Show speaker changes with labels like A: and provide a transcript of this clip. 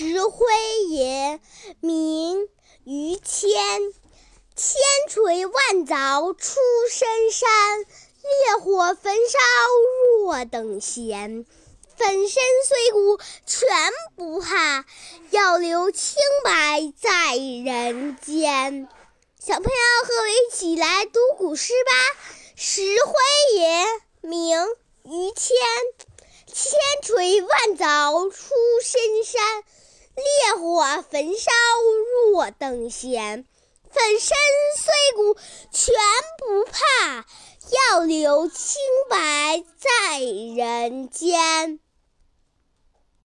A: 石灰也，名于谦。千锤万凿出深山，烈火焚烧若等闲。粉身碎骨全不怕，要留清白在人间。小朋友和我一起来读古诗吧。石灰也，名于谦。千锤万凿出深山，烈火焚烧若等闲。粉身碎骨全不怕，要留清白在人间。